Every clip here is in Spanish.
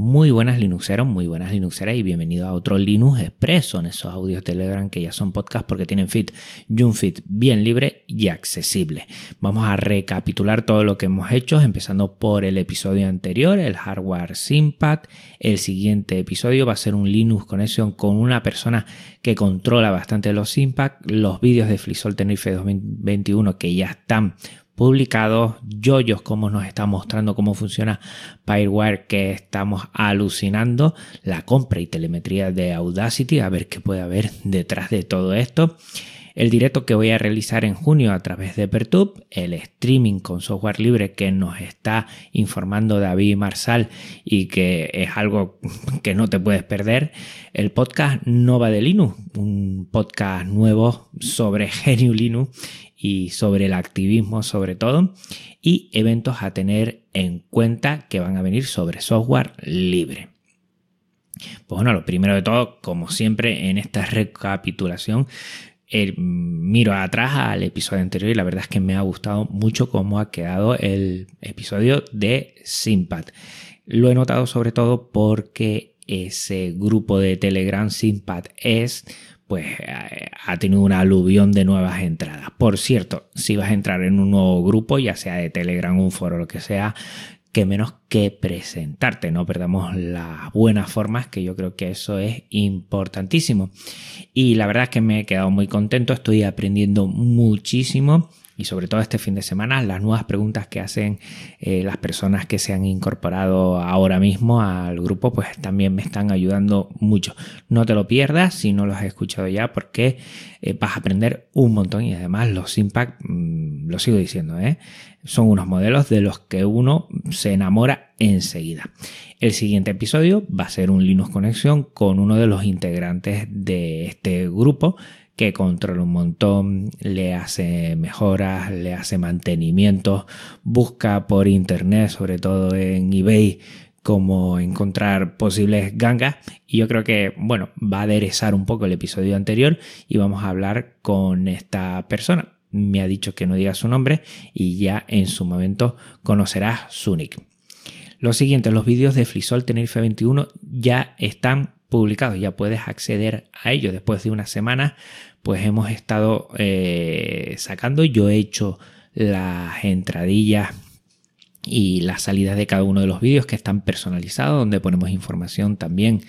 Muy buenas Linuxeros, muy buenas Linuxeras y bienvenido a otro Linux Expresso en esos audios Telegram que ya son podcast porque tienen feed y un feed bien libre y accesible. Vamos a recapitular todo lo que hemos hecho, empezando por el episodio anterior, el hardware Simpad. El siguiente episodio va a ser un Linux Connection con una persona que controla bastante los Simpad, los vídeos de FreeSol Tenerife 2021 que ya están publicados, Yoyos, cómo nos está mostrando cómo funciona Firewire, que estamos alucinando, la compra y telemetría de Audacity, a ver qué puede haber detrás de todo esto. El directo que voy a realizar en junio a través de Pertube, el streaming con software libre que nos está informando David Marsal y que es algo que no te puedes perder, el podcast Nova de Linux, un podcast nuevo sobre Genio Linux y sobre el activismo sobre todo y eventos a tener en cuenta que van a venir sobre software libre. Pues bueno, lo primero de todo, como siempre en esta recapitulación, eh, miro atrás al episodio anterior y la verdad es que me ha gustado mucho cómo ha quedado el episodio de Simpad. Lo he notado sobre todo porque ese grupo de Telegram Simpad es pues ha tenido una aluvión de nuevas entradas. Por cierto, si vas a entrar en un nuevo grupo, ya sea de Telegram, un foro, lo que sea, que menos que presentarte, no perdamos las buenas formas, que yo creo que eso es importantísimo. Y la verdad es que me he quedado muy contento, estoy aprendiendo muchísimo y sobre todo este fin de semana las nuevas preguntas que hacen eh, las personas que se han incorporado ahora mismo al grupo pues también me están ayudando mucho. No te lo pierdas si no lo has escuchado ya porque eh, vas a aprender un montón y además los Impact, mm, lo sigo diciendo, ¿eh? son unos modelos de los que uno se enamora enseguida. El siguiente episodio va a ser un Linux Conexión con uno de los integrantes de este grupo que controla un montón, le hace mejoras, le hace mantenimiento, busca por internet, sobre todo en eBay, cómo encontrar posibles gangas. Y yo creo que bueno va a aderezar un poco el episodio anterior y vamos a hablar con esta persona. Me ha dicho que no diga su nombre y ya en su momento conocerás su nick. Lo siguiente los vídeos de Flisol Tenerife 21 ya están publicados ya puedes acceder a ellos después de una semana pues hemos estado eh, sacando. Yo he hecho las entradillas y las salidas de cada uno de los vídeos que están personalizados, donde ponemos información también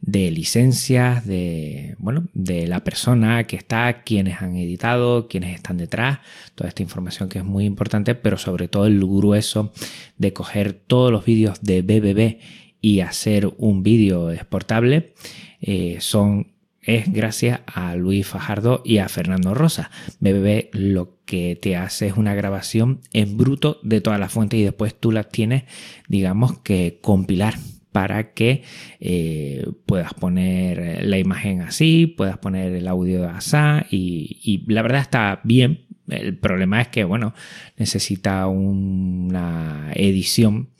de licencias, de, bueno, de la persona que está, quienes han editado, quienes están detrás, toda esta información que es muy importante, pero sobre todo el grueso de coger todos los vídeos de BBB y hacer un vídeo exportable. Eh, son es gracias a Luis Fajardo y a Fernando Rosa. BBB lo que te hace es una grabación en bruto de todas las fuentes y después tú las tienes, digamos, que compilar para que eh, puedas poner la imagen así, puedas poner el audio así y, y la verdad está bien. El problema es que, bueno, necesita una edición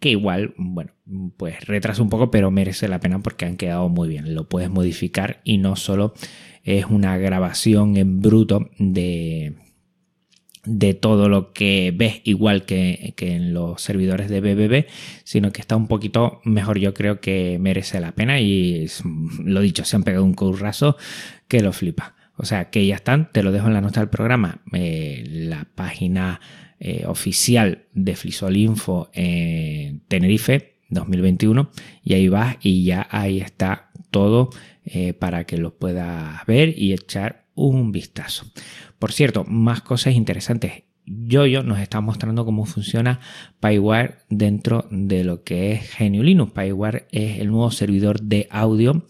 que igual, bueno, pues retrasa un poco, pero merece la pena porque han quedado muy bien. Lo puedes modificar y no solo es una grabación en bruto de, de todo lo que ves igual que, que, en los servidores de BBB, sino que está un poquito mejor. Yo creo que merece la pena y lo dicho, se han pegado un currazo que lo flipa. O sea, que ya están, te lo dejo en la nota del programa, eh, la página eh, oficial de Flisolinfo en Tenerife 2021 y ahí vas y ya ahí está todo eh, para que lo puedas ver y echar un vistazo. Por cierto, más cosas interesantes. Yoyo nos está mostrando cómo funciona PyWire dentro de lo que es Genio Linux. PyWire es el nuevo servidor de audio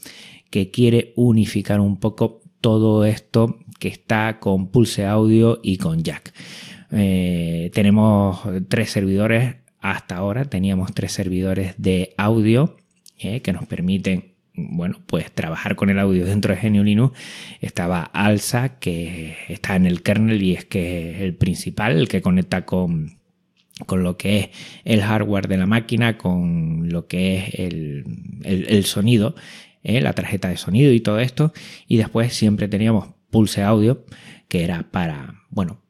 que quiere unificar un poco todo esto que está con Pulse Audio y con Jack. Eh, tenemos tres servidores hasta ahora, teníamos tres servidores de audio eh, que nos permiten bueno, pues trabajar con el audio dentro de GNU Linux. Estaba ALSA, que está en el kernel y es que es el principal, el que conecta con, con lo que es el hardware de la máquina, con lo que es el, sonido, eh, la tarjeta de sonido y todo esto. Y después siempre teníamos Pulse Audio, que era para, bueno,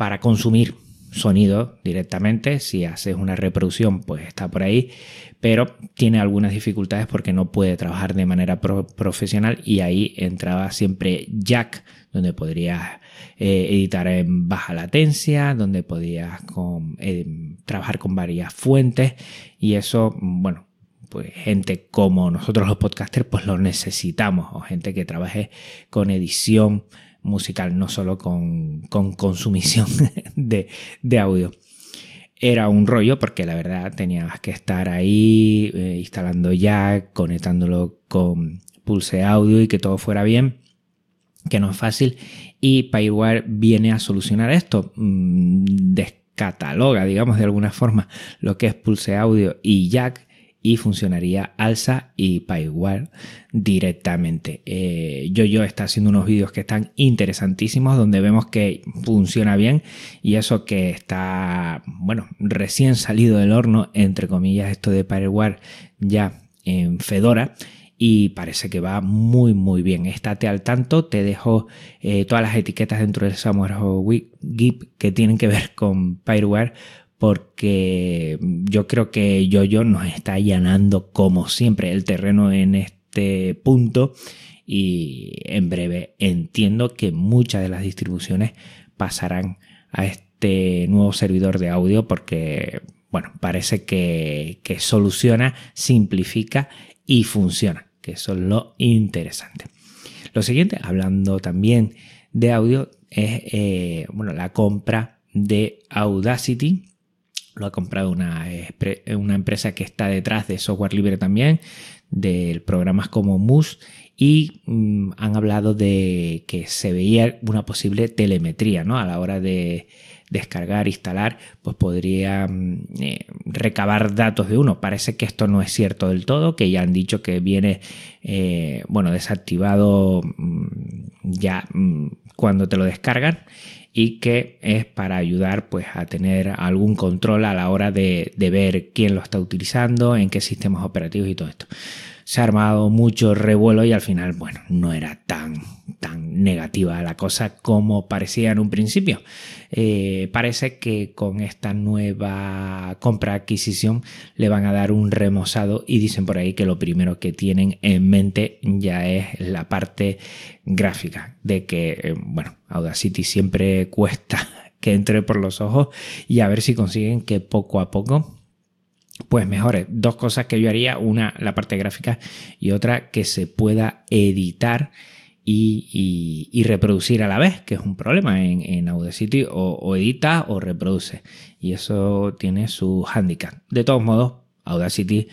para consumir sonido directamente. Si haces una reproducción, pues está por ahí. Pero tiene algunas dificultades porque no puede trabajar de manera profesional y ahí entraba siempre Jack, donde podrías eh, editar en baja latencia, donde podías eh, trabajar con varias fuentes y eso, bueno, pues gente como nosotros los podcasters pues lo necesitamos o gente que trabaje con edición musical, no solo con, consumición de, audio. Era un rollo porque la verdad tenías que estar ahí eh, instalando ya, conectándolo con Pulse Audio y que todo fuera bien, que no es fácil. Y Payware viene a solucionar esto. Mm, descataloga, digamos, de alguna forma lo que es Pulse Audio y Jack y funcionaría Alsa y Payware directamente. Eh, yo yo está haciendo unos vídeos que están interesantísimos donde vemos que funciona bien y eso que está, bueno, recién salido del horno, entre comillas, esto de Payware ya en Fedora y parece que va muy muy bien. Estate al tanto, te dejo eh, todas las etiquetas dentro del Samurai GIP que tienen que ver con Payware porque yo creo que Yoyo nos está allanando como siempre el terreno en este punto y en breve entiendo que muchas de las distribuciones pasarán a este nuevo servidor de audio porque bueno, parece que, que soluciona, simplifica y funciona, que eso es lo interesante. Lo siguiente, hablando también de audio, es eh, bueno, la compra de Audacity lo ha comprado una, una empresa que está detrás de software libre también, de programas como Moose, y mm, han hablado de que se veía una posible telemetría ¿no? a la hora de descargar, instalar, pues podría mm, eh, recabar datos de uno. Parece que esto no es cierto del todo, que ya han dicho que viene eh, bueno, desactivado mm, ya cuando te lo descargan y que es para ayudar pues a tener algún control a la hora de, de ver quién lo está utilizando, en qué sistemas operativos y todo esto se ha armado mucho revuelo y al final, bueno, no era tan, tan negativa la cosa como parecía en un principio. Eh, parece que con esta nueva compra-adquisición le van a dar un remozado y dicen por ahí que lo primero que tienen en mente ya es la parte gráfica, de que, eh, bueno, Audacity siempre cuesta que entre por los ojos y a ver si consiguen que poco a poco pues mejores. Dos cosas que yo haría, una la parte gráfica y otra que se pueda editar y, reproducir a la vez, que es un problema en, en Audacity, o, edita o reproduce. Y eso tiene su handicap. De todos modos, Audacity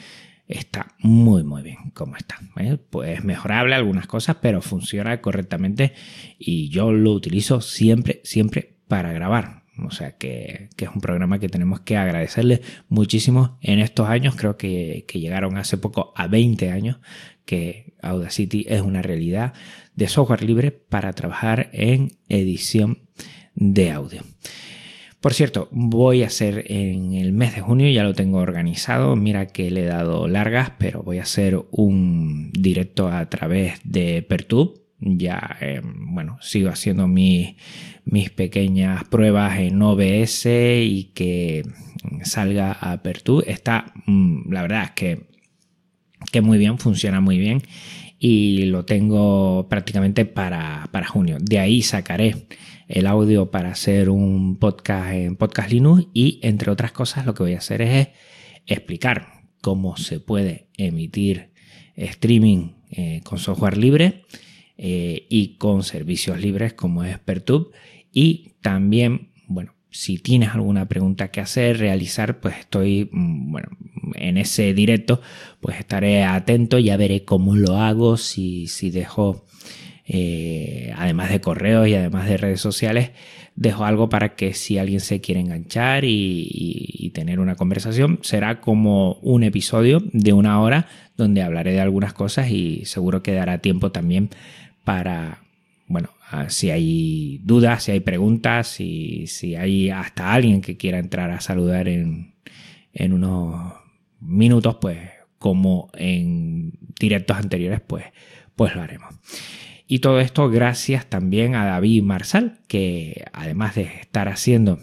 está muy muy bien como está. ¿eh? Pues mejorable algunas cosas, pero funciona correctamente y yo lo utilizo siempre, siempre para grabar. O sea que, es un programa que tenemos que agradecerle muchísimo en estos años. Creo que, llegaron hace poco a 20 años que Audacity es una realidad de software libre para trabajar en edición de audio. Por cierto, voy a hacer en el mes de junio, ya lo tengo organizado, mira que le he dado largas, pero voy a hacer un directo a través de Pertube ya, eh, bueno, sigo haciendo mis pequeñas pruebas en OBS y que salga a Pertu. Está, mm, la verdad es que, que muy bien, funciona muy bien y lo tengo prácticamente para, para junio. De ahí sacaré el audio para hacer un podcast en Podcast Linux y entre otras cosas lo que voy a hacer es explicar cómo se puede emitir streaming eh, con software libre eh, y con servicios libres como es Pertube. Y también, bueno, si tienes alguna pregunta que hacer, realizar, pues estoy, mm, bueno, en ese directo, pues estaré atento, ya veré cómo lo hago, si, si dejo, eh, además de correos y además de redes sociales, dejo algo para que si alguien se quiere enganchar y, tener una conversación, será como un episodio de una hora donde hablaré de algunas cosas y seguro que dará tiempo también para, bueno, si hay dudas, si hay preguntas, si, si hay hasta alguien que quiera entrar a saludar en, en unos minutos, pues como en directos anteriores, pues, pues lo haremos. Y todo esto gracias también a David Marsal, que además de estar haciendo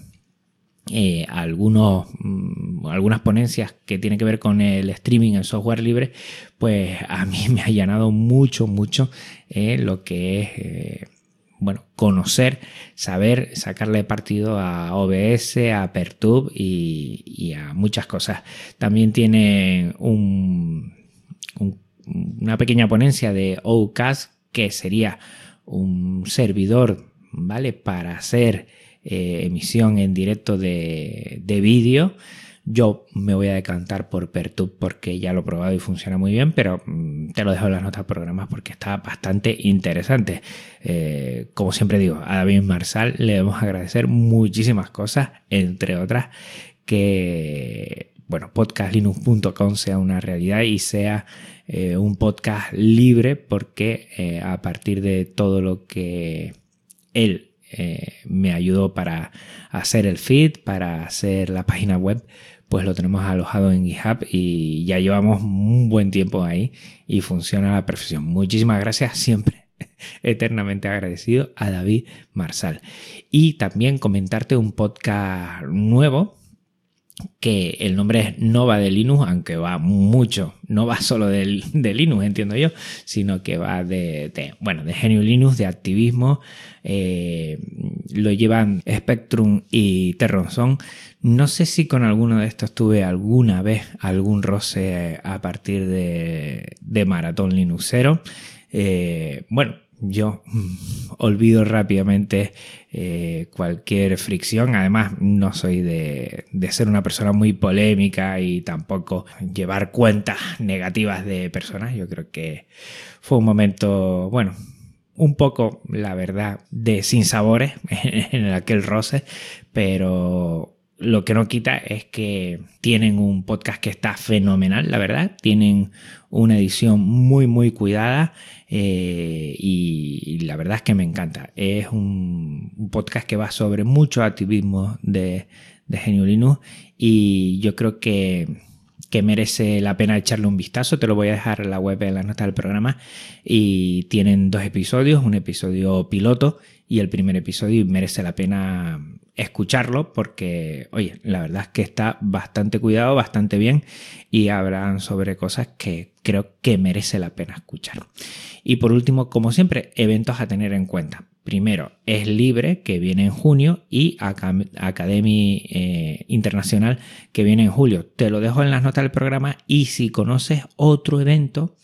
eh, algunos, mm, algunas ponencias que tienen que ver con el streaming en software libre, pues a mí me ha llenado mucho, mucho eh, lo que es, eh, bueno, conocer, saber, sacarle partido a OBS, a Pertube y, a muchas cosas. También tiene una pequeña ponencia de OCAS, que sería un servidor, ¿vale? Para hacer eh, emisión en directo de, vídeo. Yo me voy a decantar por Pertube porque ya lo he probado y funciona muy bien, pero mm, te lo dejo en las notas de programas porque está bastante interesante. Eh, como siempre digo, a David Marsal le debemos agradecer muchísimas cosas, entre otras que, bueno, podcastlinux.com sea una realidad y sea eh, un podcast libre porque a partir de todo lo que él eh, me ayudó para hacer el feed, para hacer la página web, pues lo tenemos alojado en GitHub y ya llevamos un buen tiempo ahí y funciona a la perfección. Muchísimas gracias siempre. Eternamente agradecido a David Marsal. Y también comentarte un podcast nuevo que el nombre es Nova de Linux, aunque va mucho, no va solo de, Linux, entiendo yo, sino que va de, bueno, de genio Linux, de activismo, eh, lo llevan Spectrum y Terronson. No sé si con alguno de estos tuve alguna vez algún roce a partir de, de Maratón Linuxero. Eh, bueno, yo mm, olvido rápidamente eh, cualquier fricción. Además, no soy de, ser una persona muy polémica y tampoco llevar cuentas negativas de personas. Yo creo que fue un momento, bueno, un poco, la verdad, de sin sabores en aquel roce, pero lo que no quita es que tienen un podcast que está fenomenal, la verdad. Tienen una edición muy, muy cuidada eh, y, la verdad es que me encanta. Es un, podcast que va sobre mucho activismo de, de Genio Linux y yo creo que, que merece la pena echarle un vistazo. Te lo voy a dejar en la web en la nota del programa. Y tienen dos episodios, un episodio piloto y el primer episodio merece la pena escucharlo porque, oye, la verdad es que está bastante cuidado, bastante bien y hablan sobre cosas que creo que merece la pena escuchar. Y por último, como siempre, eventos a tener en cuenta. Primero, es libre, que viene en junio, y Academy eh, Internacional, que viene en julio. Te lo dejo en las notas del programa y si conoces otro evento,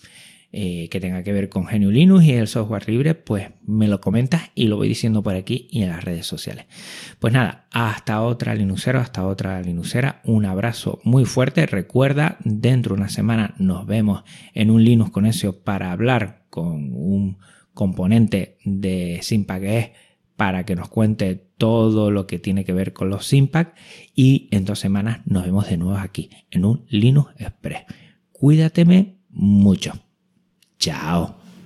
eh, que tenga que ver con GNU Linux y el software libre, pues me lo comentas y lo voy diciendo por aquí y en las redes sociales. Pues nada, hasta otra Linuxero, hasta otra Linuxera. Un abrazo muy fuerte. Recuerda, dentro de una semana nos vemos en un Linux Conexión para hablar con un componente de Simpack para que nos cuente todo lo que tiene que ver con los Simpack y en dos semanas nos vemos de nuevo aquí en un Linux Express. Cuídateme mucho. Chao.